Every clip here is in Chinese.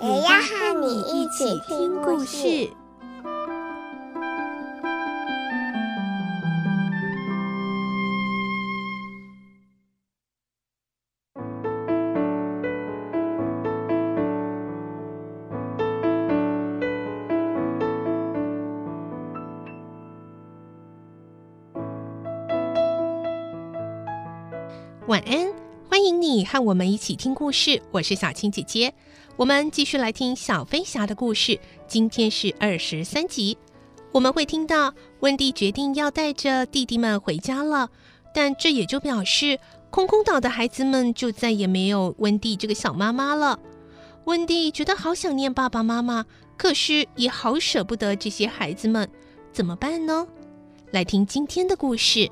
也要和你一起听故事。晚安，你和我们一起听故事。我是小青姐姐，我们继续来听小飞侠的故事。今天是二十三集，我们会听到温蒂决定要带着弟弟们回家了，但这也就表示空空岛的孩子们就再也没有温蒂这个小妈妈了。温蒂觉得好想念爸爸妈妈，可是也好舍不得这些孩子们，怎么办呢？来听今天的故事。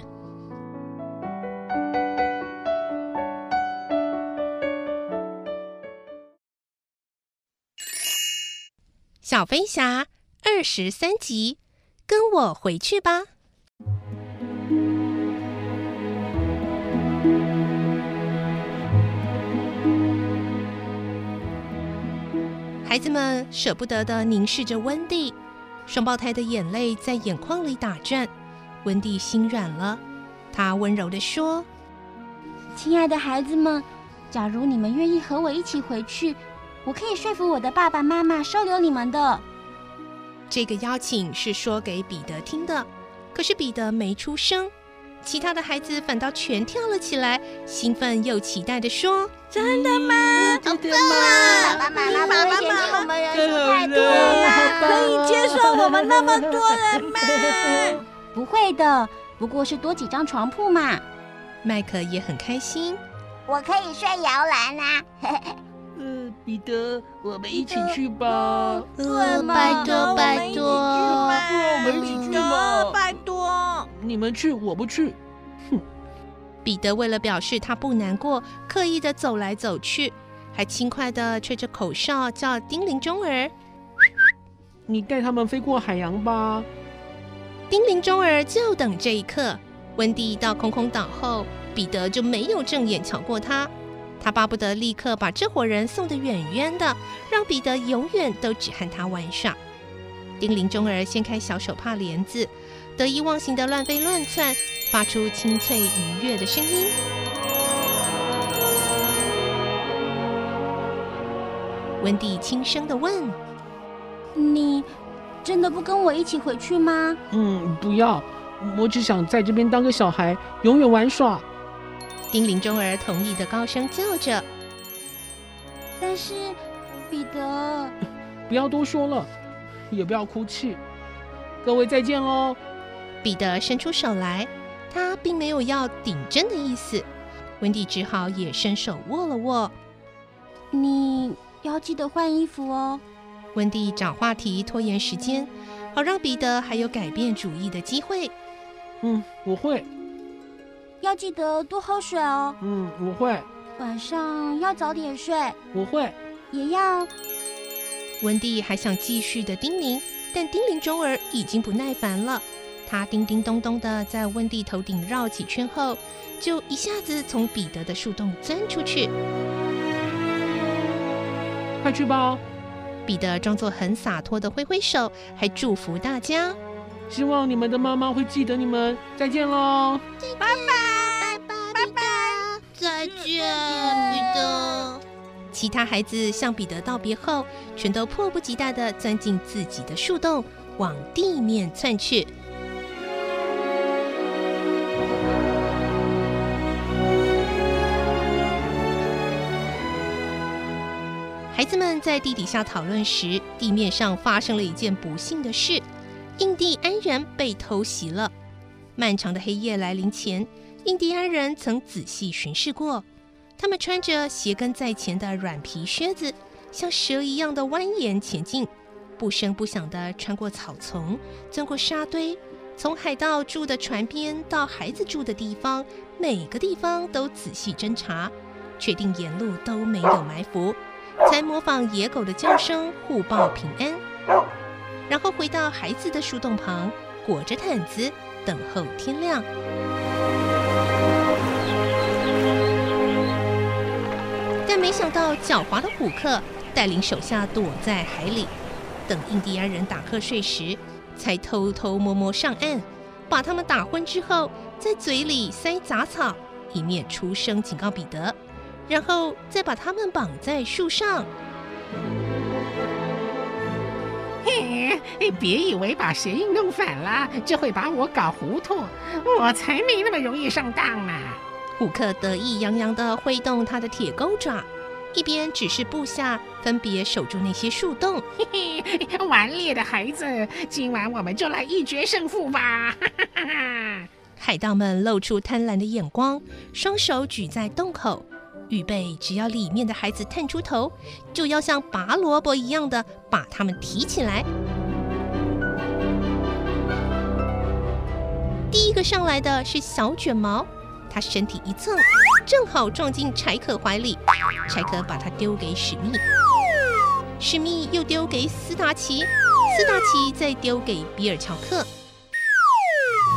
小飞侠二十三集，跟我回去吧。孩子们舍不得的凝视着温蒂，双胞胎的眼泪在眼眶里打转。温蒂心软了，她温柔的说：“亲爱的孩子们，假如你们愿意和我一起回去。”我可以说服我的爸爸妈妈收留你们的。这个邀请是说给彼得听的，可是彼得没出声，其他的孩子反倒全跳了起来，兴奋又期待地说：“真的吗？真的吗？爸爸妈妈不会嫌弃我们人数太多了，可以接受我们那么多人吗？不会的，不过是多几张床铺嘛。”麦克也很开心，我可以睡摇篮啦。嗯，彼得，我们一起去吧。拜托，拜托，我们一起去嘛！拜托，你们去，我不去。哼！彼得为了表示他不难过，刻意的走来走去，还轻快的吹着口哨，叫丁铃钟儿。你带他们飞过海洋吧。丁铃钟儿就等这一刻。温蒂到空空岛后，彼得就没有正眼瞧过他。他巴不得立刻把这伙人送得远远的，让彼得永远都只和他玩耍。叮铃钟儿掀开小手帕帘子，得意忘形的乱飞乱窜，发出清脆愉悦的声音。温蒂轻声的问：“你真的不跟我一起回去吗？”“嗯，不要，我只想在这边当个小孩，永远玩耍。”叮铃中儿同意的高声叫着，但是彼得，不要多说了，也不要哭泣。各位再见喽！彼得伸出手来，他并没有要顶针的意思。温蒂只好也伸手握了握。你要记得换衣服哦。温蒂找话题拖延时间，好让彼得还有改变主意的机会。嗯，我会。要记得多喝水哦。嗯，我会。晚上要早点睡。我会。也要。温蒂还想继续的叮咛，但叮咛中儿已经不耐烦了。他叮叮咚咚的在温蒂头顶绕几圈后，就一下子从彼得的树洞钻出去。快去吧！彼得装作很洒脱的挥挥手，还祝福大家。希望你们的妈妈会记得你们。再见喽！拜拜，拜拜，拜拜，再见，彼得。其他孩子向彼得道别后，全都迫不及待的钻进自己的树洞，往地面窜去。孩子们在地底下讨论时，地面上发生了一件不幸的事。印第安人被偷袭了。漫长的黑夜来临前，印第安人曾仔细巡视过。他们穿着鞋跟在前的软皮靴子，像蛇一样的蜿蜒前进，不声不响地穿过草丛，钻过沙堆，从海盗住的船边到孩子住的地方，每个地方都仔细侦查，确定沿路都没有埋伏，才模仿野狗的叫声互报平安，然后回到孩子的树洞旁，裹着毯子等候天亮。但没想到，狡猾的虎克带领手下躲在海里，等印第安人打瞌睡时，才偷偷摸摸上岸，把他们打昏之后，在嘴里塞杂草，以免出声警告彼得，然后再把他们绑在树上。嘿，别以为把鞋印弄反了就会把我搞糊涂，我才没那么容易上当呢。虎克得意洋洋地挥动他的铁钩爪，一边指示部下分别守住那些树洞。嘿嘿，顽劣的孩子，今晚我们就来一决胜负吧！哈哈哈哈！海盗们露出贪婪的眼光，双手举在洞口，预备只要里面的孩子探出头，就要像拔萝卜一样的把他们提起来。第一个上来的是小卷毛。他身体一蹭，正好撞进柴可怀里。柴可把他丢给史密，史密又丢给斯达奇，斯达奇再丢给比尔乔克，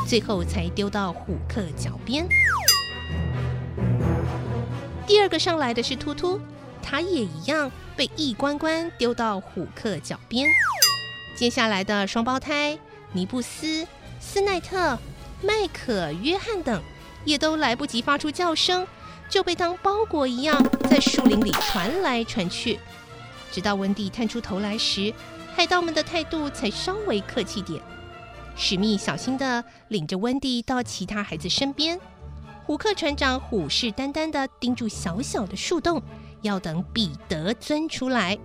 最后才丢到虎克脚边。第二个上来的是突突，他也一样被一关关丢到虎克脚边。接下来的双胞胎尼布斯、斯奈特、麦可、约翰等。也都来不及发出叫声，就被当包裹一样在树林里传来传去。直到温蒂探出头来时，海盗们的态度才稍微客气点。史密小心地领着温蒂到其他孩子身边，虎克船长虎视眈眈地盯住小小的树洞，要等彼得钻出来。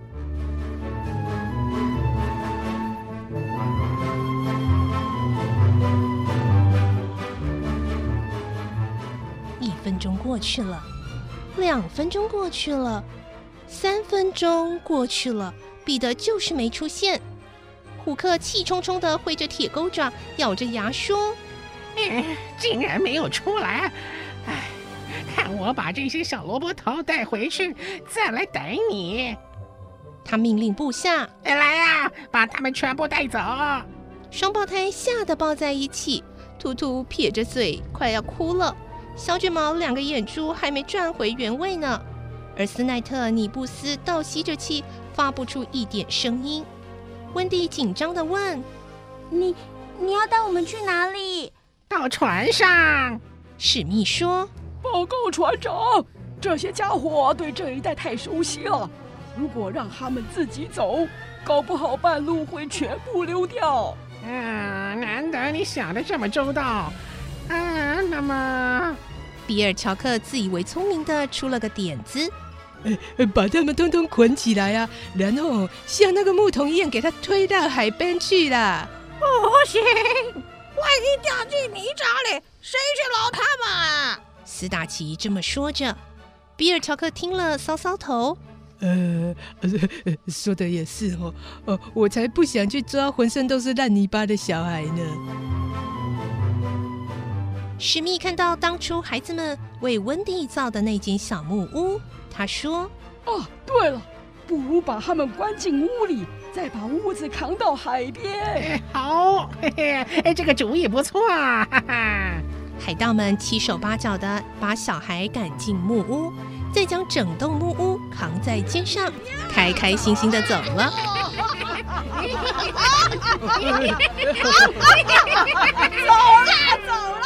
一分钟过去了，两分钟过去了，三分钟过去了，彼得就是没出现。虎克气冲冲地挥着铁钩爪，咬着牙说：“嗯，竟然没有出来！我把这些小萝卜头带回去，再来逮你。”他命令部下：“来呀，把他们全部带走！”双胞胎吓得抱在一起，突突撇着嘴，快要哭了。小卷毛两个眼珠还没转回原位呢，而斯奈特、尼布斯倒吸着气，发不出一点声音。温蒂紧张地问：“你你要带我们去哪里？”“到船上。”史密说。“报告船长，这些家伙对这一带太熟悉了，如果让他们自己走，搞不好半路会全部溜掉。”“嗯，难得你想的这么周到。”啊，那么，比尔乔克自以为聪明的出了个点子，呃，把他们通通捆起来啊，然后像那个木桶一样给他推到海边去啦。不行，万一掉进泥沼里，谁去捞他们啊？斯达奇这么说着，比尔乔克听了搔搔头，呃，说的也是哦，哦，我才不想去抓浑身都是烂泥巴的小孩呢。史密看到当初孩子们为温蒂造的那间小木屋，他说：“哦，对了，不如把他们关进屋里，再把屋子扛到海边。哎 ”好，嘿嘿，这个主意不错啊！哈哈。海盗们七手八脚的把小孩赶进木屋，再将整栋木屋扛在肩上，开开心心的走了。走啦，走啦！